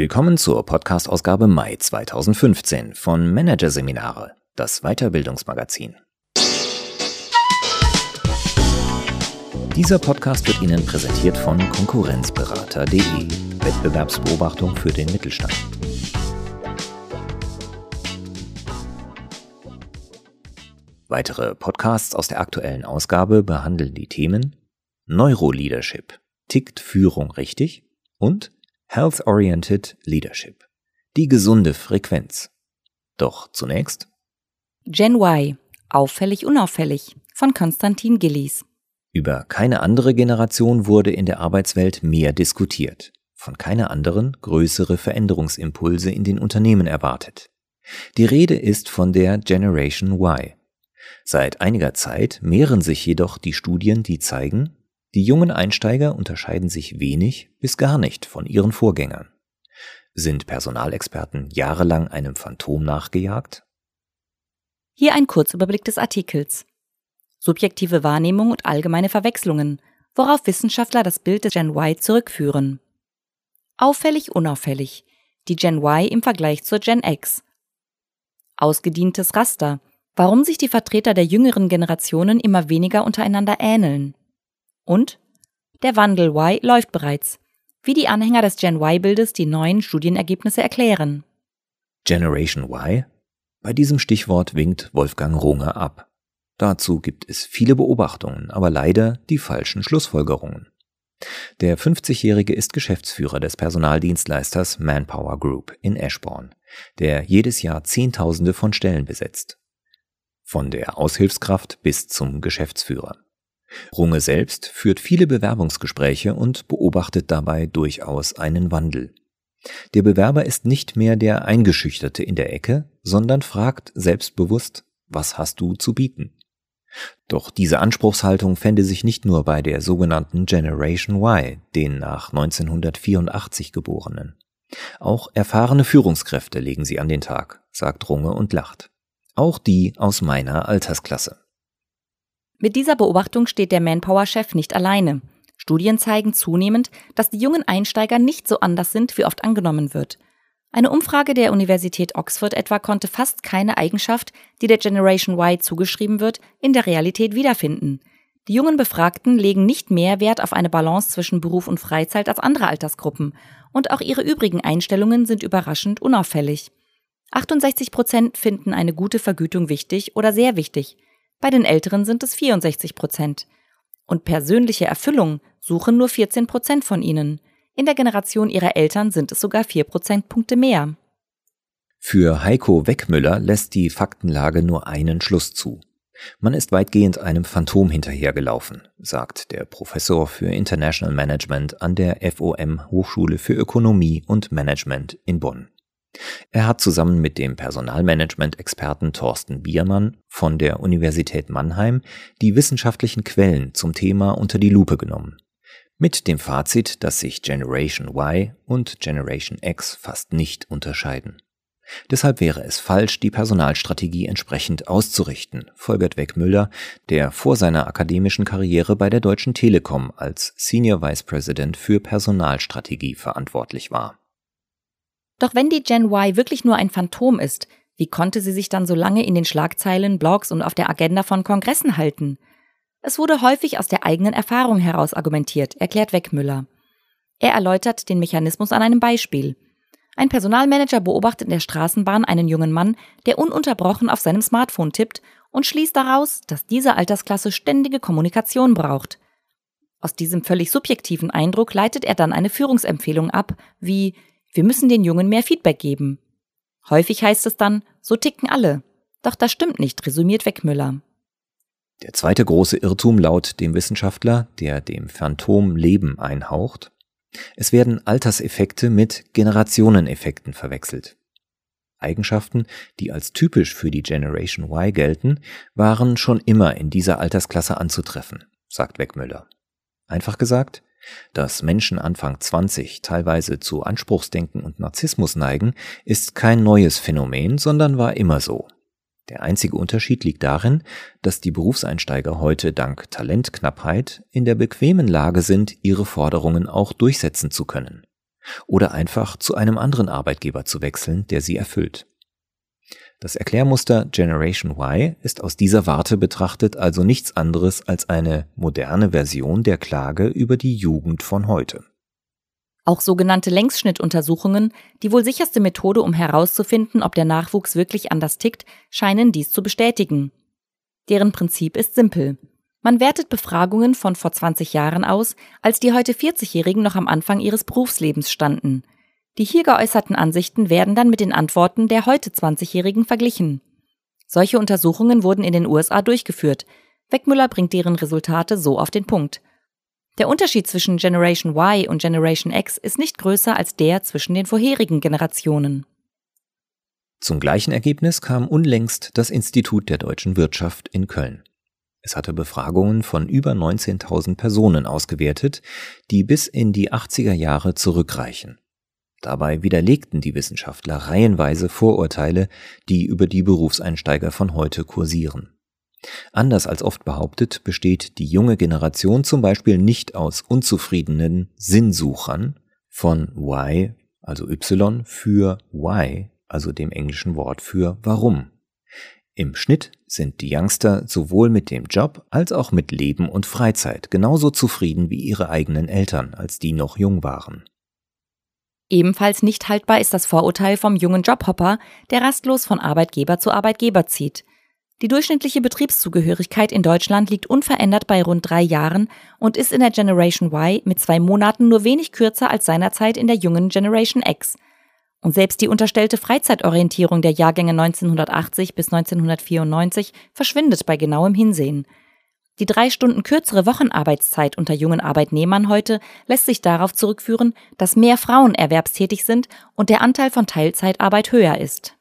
Willkommen zur Podcast-Ausgabe Mai 2015 von Managerseminare, das Weiterbildungsmagazin. Dieser Podcast wird Ihnen präsentiert von Konkurrenzberater.de, Wettbewerbsbeobachtung für den Mittelstand. Weitere Podcasts aus der aktuellen Ausgabe behandeln die Themen Neuroleadership. Tickt Führung richtig? Und Health-Oriented Leadership. Die gesunde Frequenz. Doch zunächst Gen Y. Auffällig unauffällig von Konstantin Gillies. Über keine andere Generation wurde in der Arbeitswelt mehr diskutiert, von keiner anderen größere Veränderungsimpulse in den Unternehmen erwartet. Die Rede ist von der Generation Y. Seit einiger Zeit mehren sich jedoch die Studien, die zeigen, die jungen Einsteiger unterscheiden sich wenig bis gar nicht von ihren Vorgängern. Sind Personalexperten jahrelang einem Phantom nachgejagt? Hier ein Kurzüberblick des Artikels. Subjektive Wahrnehmung und allgemeine Verwechslungen, worauf Wissenschaftler das Bild des Gen Y zurückführen. Auffällig unauffällig, die Gen Y im Vergleich zur Gen X. Ausgedientes Raster, warum sich die Vertreter der jüngeren Generationen immer weniger untereinander ähneln. Und der Wandel Y läuft bereits, wie die Anhänger des Gen Y-Bildes die neuen Studienergebnisse erklären. Generation Y? Bei diesem Stichwort winkt Wolfgang Runge ab. Dazu gibt es viele Beobachtungen, aber leider die falschen Schlussfolgerungen. Der 50-Jährige ist Geschäftsführer des Personaldienstleisters Manpower Group in Eschborn, der jedes Jahr Zehntausende von Stellen besetzt. Von der Aushilfskraft bis zum Geschäftsführer. Runge selbst führt viele Bewerbungsgespräche und beobachtet dabei durchaus einen Wandel. Der Bewerber ist nicht mehr der Eingeschüchterte in der Ecke, sondern fragt selbstbewusst, was hast du zu bieten? Doch diese Anspruchshaltung fände sich nicht nur bei der sogenannten Generation Y, den nach 1984 Geborenen. Auch erfahrene Führungskräfte legen sie an den Tag, sagt Runge und lacht. Auch die aus meiner Altersklasse. Mit dieser Beobachtung steht der Manpower-Chef nicht alleine. Studien zeigen zunehmend, dass die jungen Einsteiger nicht so anders sind, wie oft angenommen wird. Eine Umfrage der Universität Oxford etwa konnte fast keine Eigenschaft, die der Generation Y zugeschrieben wird, in der Realität wiederfinden. Die jungen Befragten legen nicht mehr Wert auf eine Balance zwischen Beruf und Freizeit als andere Altersgruppen. Und auch ihre übrigen Einstellungen sind überraschend unauffällig. 68 Prozent finden eine gute Vergütung wichtig oder sehr wichtig. Bei den Älteren sind es 64 Prozent. Und persönliche Erfüllung suchen nur 14 Prozent von ihnen. In der Generation ihrer Eltern sind es sogar 4 Prozentpunkte mehr. Für Heiko Weckmüller lässt die Faktenlage nur einen Schluss zu. Man ist weitgehend einem Phantom hinterhergelaufen, sagt der Professor für International Management an der FOM Hochschule für Ökonomie und Management in Bonn. Er hat zusammen mit dem Personalmanagement-Experten Thorsten Biermann von der Universität Mannheim die wissenschaftlichen Quellen zum Thema unter die Lupe genommen. Mit dem Fazit, dass sich Generation Y und Generation X fast nicht unterscheiden. Deshalb wäre es falsch, die Personalstrategie entsprechend auszurichten, folgert Weckmüller, der vor seiner akademischen Karriere bei der Deutschen Telekom als Senior Vice President für Personalstrategie verantwortlich war. Doch wenn die Gen Y wirklich nur ein Phantom ist, wie konnte sie sich dann so lange in den Schlagzeilen, Blogs und auf der Agenda von Kongressen halten? Es wurde häufig aus der eigenen Erfahrung heraus argumentiert, erklärt Weckmüller. Er erläutert den Mechanismus an einem Beispiel. Ein Personalmanager beobachtet in der Straßenbahn einen jungen Mann, der ununterbrochen auf seinem Smartphone tippt und schließt daraus, dass diese Altersklasse ständige Kommunikation braucht. Aus diesem völlig subjektiven Eindruck leitet er dann eine Führungsempfehlung ab, wie wir müssen den Jungen mehr Feedback geben. Häufig heißt es dann, so ticken alle. Doch das stimmt nicht, resümiert Weckmüller. Der zweite große Irrtum laut dem Wissenschaftler, der dem Phantom Leben einhaucht. Es werden Alterseffekte mit Generationeneffekten verwechselt. Eigenschaften, die als typisch für die Generation Y gelten, waren schon immer in dieser Altersklasse anzutreffen, sagt Weckmüller. Einfach gesagt, dass Menschen Anfang 20 teilweise zu Anspruchsdenken und Narzissmus neigen, ist kein neues Phänomen, sondern war immer so. Der einzige Unterschied liegt darin, dass die Berufseinsteiger heute dank Talentknappheit in der bequemen Lage sind, ihre Forderungen auch durchsetzen zu können. oder einfach zu einem anderen Arbeitgeber zu wechseln, der sie erfüllt. Das Erklärmuster Generation Y ist aus dieser Warte betrachtet also nichts anderes als eine moderne Version der Klage über die Jugend von heute. Auch sogenannte Längsschnittuntersuchungen, die wohl sicherste Methode, um herauszufinden, ob der Nachwuchs wirklich anders tickt, scheinen dies zu bestätigen. Deren Prinzip ist simpel. Man wertet Befragungen von vor 20 Jahren aus, als die heute 40-Jährigen noch am Anfang ihres Berufslebens standen. Die hier geäußerten Ansichten werden dann mit den Antworten der heute 20-Jährigen verglichen. Solche Untersuchungen wurden in den USA durchgeführt. Weckmüller bringt deren Resultate so auf den Punkt. Der Unterschied zwischen Generation Y und Generation X ist nicht größer als der zwischen den vorherigen Generationen. Zum gleichen Ergebnis kam unlängst das Institut der deutschen Wirtschaft in Köln. Es hatte Befragungen von über 19.000 Personen ausgewertet, die bis in die 80er Jahre zurückreichen. Dabei widerlegten die Wissenschaftler reihenweise Vorurteile, die über die Berufseinsteiger von heute kursieren. Anders als oft behauptet, besteht die junge Generation zum Beispiel nicht aus unzufriedenen Sinnsuchern von Y, also Y, für Why, also dem englischen Wort für Warum. Im Schnitt sind die Youngster sowohl mit dem Job als auch mit Leben und Freizeit genauso zufrieden wie ihre eigenen Eltern, als die noch jung waren. Ebenfalls nicht haltbar ist das Vorurteil vom jungen Jobhopper, der rastlos von Arbeitgeber zu Arbeitgeber zieht. Die durchschnittliche Betriebszugehörigkeit in Deutschland liegt unverändert bei rund drei Jahren und ist in der Generation Y mit zwei Monaten nur wenig kürzer als seinerzeit in der jungen Generation X. Und selbst die unterstellte Freizeitorientierung der Jahrgänge 1980 bis 1994 verschwindet bei genauem Hinsehen. Die drei Stunden kürzere Wochenarbeitszeit unter jungen Arbeitnehmern heute lässt sich darauf zurückführen, dass mehr Frauen erwerbstätig sind und der Anteil von Teilzeitarbeit höher ist.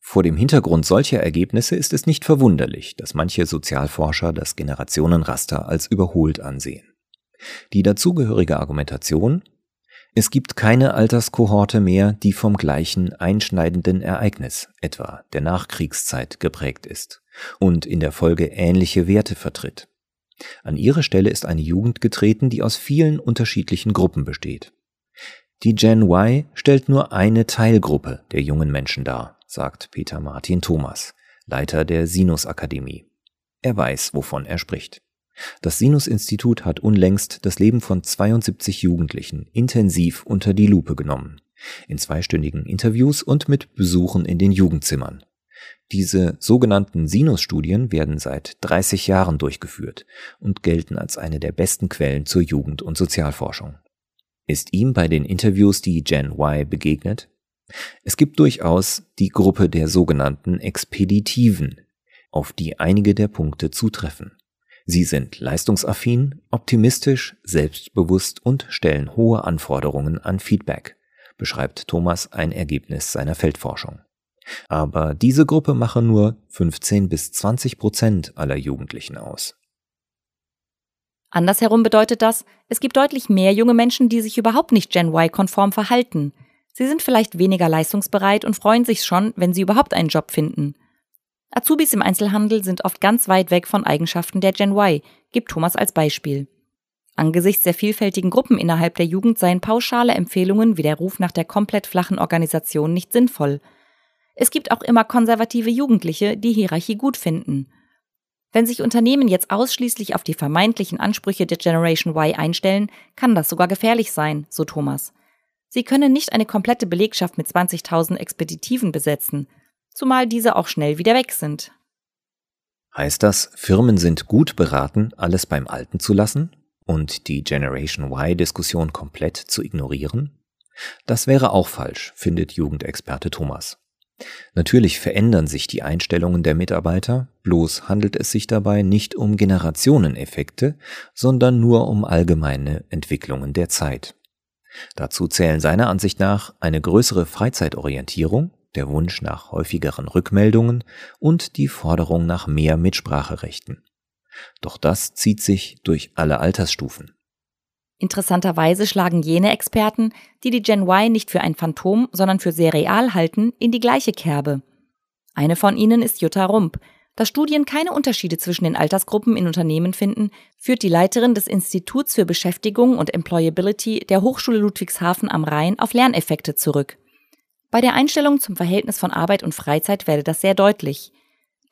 Vor dem Hintergrund solcher Ergebnisse ist es nicht verwunderlich, dass manche Sozialforscher das Generationenraster als überholt ansehen. Die dazugehörige Argumentation es gibt keine Alterskohorte mehr, die vom gleichen einschneidenden Ereignis, etwa der Nachkriegszeit, geprägt ist und in der Folge ähnliche Werte vertritt. An ihre Stelle ist eine Jugend getreten, die aus vielen unterschiedlichen Gruppen besteht. Die Gen Y stellt nur eine Teilgruppe der jungen Menschen dar, sagt Peter Martin Thomas, Leiter der Sinus Akademie. Er weiß, wovon er spricht. Das Sinus-Institut hat unlängst das Leben von 72 Jugendlichen intensiv unter die Lupe genommen. In zweistündigen Interviews und mit Besuchen in den Jugendzimmern. Diese sogenannten Sinus-Studien werden seit 30 Jahren durchgeführt und gelten als eine der besten Quellen zur Jugend- und Sozialforschung. Ist ihm bei den Interviews die Gen Y begegnet? Es gibt durchaus die Gruppe der sogenannten Expeditiven, auf die einige der Punkte zutreffen. Sie sind leistungsaffin, optimistisch, selbstbewusst und stellen hohe Anforderungen an Feedback, beschreibt Thomas ein Ergebnis seiner Feldforschung. Aber diese Gruppe mache nur 15 bis 20 Prozent aller Jugendlichen aus. Andersherum bedeutet das, es gibt deutlich mehr junge Menschen, die sich überhaupt nicht Gen Y-konform verhalten. Sie sind vielleicht weniger leistungsbereit und freuen sich schon, wenn sie überhaupt einen Job finden. Azubis im Einzelhandel sind oft ganz weit weg von Eigenschaften der Gen Y, gibt Thomas als Beispiel. Angesichts der vielfältigen Gruppen innerhalb der Jugend seien pauschale Empfehlungen wie der Ruf nach der komplett flachen Organisation nicht sinnvoll. Es gibt auch immer konservative Jugendliche, die Hierarchie gut finden. Wenn sich Unternehmen jetzt ausschließlich auf die vermeintlichen Ansprüche der Generation Y einstellen, kann das sogar gefährlich sein, so Thomas. Sie können nicht eine komplette Belegschaft mit 20.000 Expeditiven besetzen – zumal diese auch schnell wieder weg sind. Heißt das, Firmen sind gut beraten, alles beim Alten zu lassen und die Generation Y-Diskussion komplett zu ignorieren? Das wäre auch falsch, findet Jugendexperte Thomas. Natürlich verändern sich die Einstellungen der Mitarbeiter, bloß handelt es sich dabei nicht um Generationeneffekte, sondern nur um allgemeine Entwicklungen der Zeit. Dazu zählen seiner Ansicht nach eine größere Freizeitorientierung, der Wunsch nach häufigeren Rückmeldungen und die Forderung nach mehr Mitspracherechten. Doch das zieht sich durch alle Altersstufen. Interessanterweise schlagen jene Experten, die die Gen Y nicht für ein Phantom, sondern für sehr real halten, in die gleiche Kerbe. Eine von ihnen ist Jutta Rump. Da Studien keine Unterschiede zwischen den Altersgruppen in Unternehmen finden, führt die Leiterin des Instituts für Beschäftigung und Employability der Hochschule Ludwigshafen am Rhein auf Lerneffekte zurück. Bei der Einstellung zum Verhältnis von Arbeit und Freizeit werde das sehr deutlich.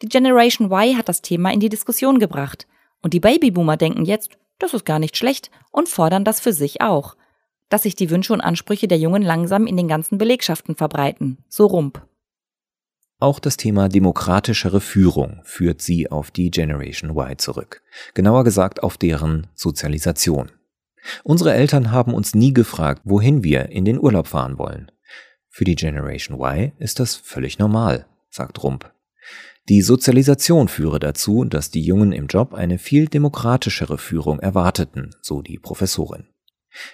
Die Generation Y hat das Thema in die Diskussion gebracht. Und die Babyboomer denken jetzt, das ist gar nicht schlecht und fordern das für sich auch. Dass sich die Wünsche und Ansprüche der Jungen langsam in den ganzen Belegschaften verbreiten. So Rump. Auch das Thema demokratischere Führung führt sie auf die Generation Y zurück. Genauer gesagt auf deren Sozialisation. Unsere Eltern haben uns nie gefragt, wohin wir in den Urlaub fahren wollen. Für die Generation Y ist das völlig normal, sagt Rump. Die Sozialisation führe dazu, dass die Jungen im Job eine viel demokratischere Führung erwarteten, so die Professorin.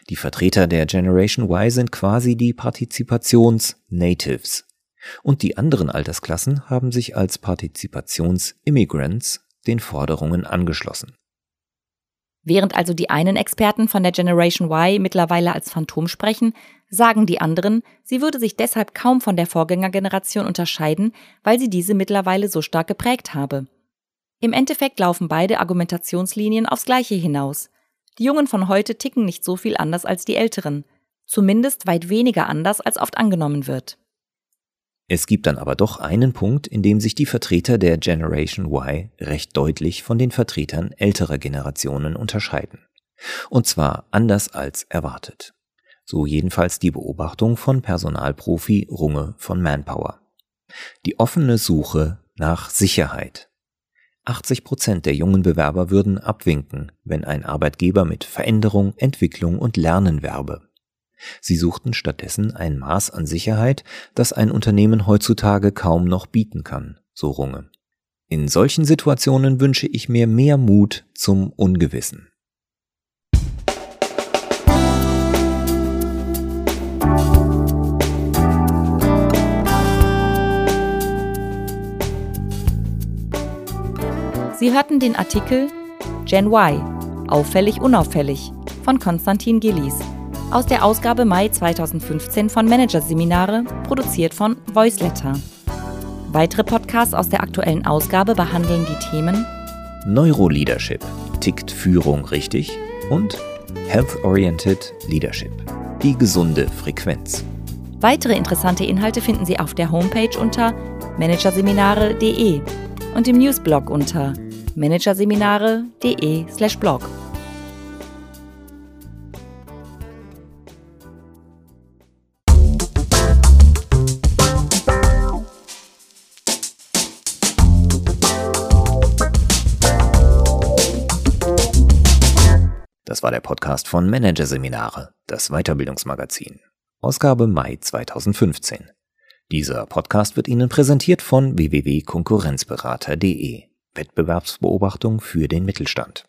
Die Vertreter der Generation Y sind quasi die Partizipations-Natives. Und die anderen Altersklassen haben sich als Partizipations-Immigrants den Forderungen angeschlossen. Während also die einen Experten von der Generation Y mittlerweile als Phantom sprechen, sagen die anderen, sie würde sich deshalb kaum von der Vorgängergeneration unterscheiden, weil sie diese mittlerweile so stark geprägt habe. Im Endeffekt laufen beide Argumentationslinien aufs Gleiche hinaus. Die Jungen von heute ticken nicht so viel anders als die Älteren, zumindest weit weniger anders, als oft angenommen wird. Es gibt dann aber doch einen Punkt, in dem sich die Vertreter der Generation Y recht deutlich von den Vertretern älterer Generationen unterscheiden. Und zwar anders als erwartet. So jedenfalls die Beobachtung von Personalprofi Runge von Manpower. Die offene Suche nach Sicherheit. 80 Prozent der jungen Bewerber würden abwinken, wenn ein Arbeitgeber mit Veränderung, Entwicklung und Lernen werbe. Sie suchten stattdessen ein Maß an Sicherheit, das ein Unternehmen heutzutage kaum noch bieten kann, so Runge. In solchen Situationen wünsche ich mir mehr Mut zum Ungewissen. Sie hörten den Artikel Gen Y, auffällig unauffällig von Konstantin Gillies aus der Ausgabe Mai 2015 von Managerseminare, produziert von Voiceletter. Weitere Podcasts aus der aktuellen Ausgabe behandeln die Themen Neuroleadership. Tickt Führung richtig? Und Health-Oriented Leadership. Die gesunde Frequenz. Weitere interessante Inhalte finden Sie auf der Homepage unter managerseminare.de und im Newsblog unter managerseminare.de/blog. Das war der Podcast von Managerseminare, das Weiterbildungsmagazin. Ausgabe Mai 2015. Dieser Podcast wird Ihnen präsentiert von www.konkurrenzberater.de. Wettbewerbsbeobachtung für den Mittelstand.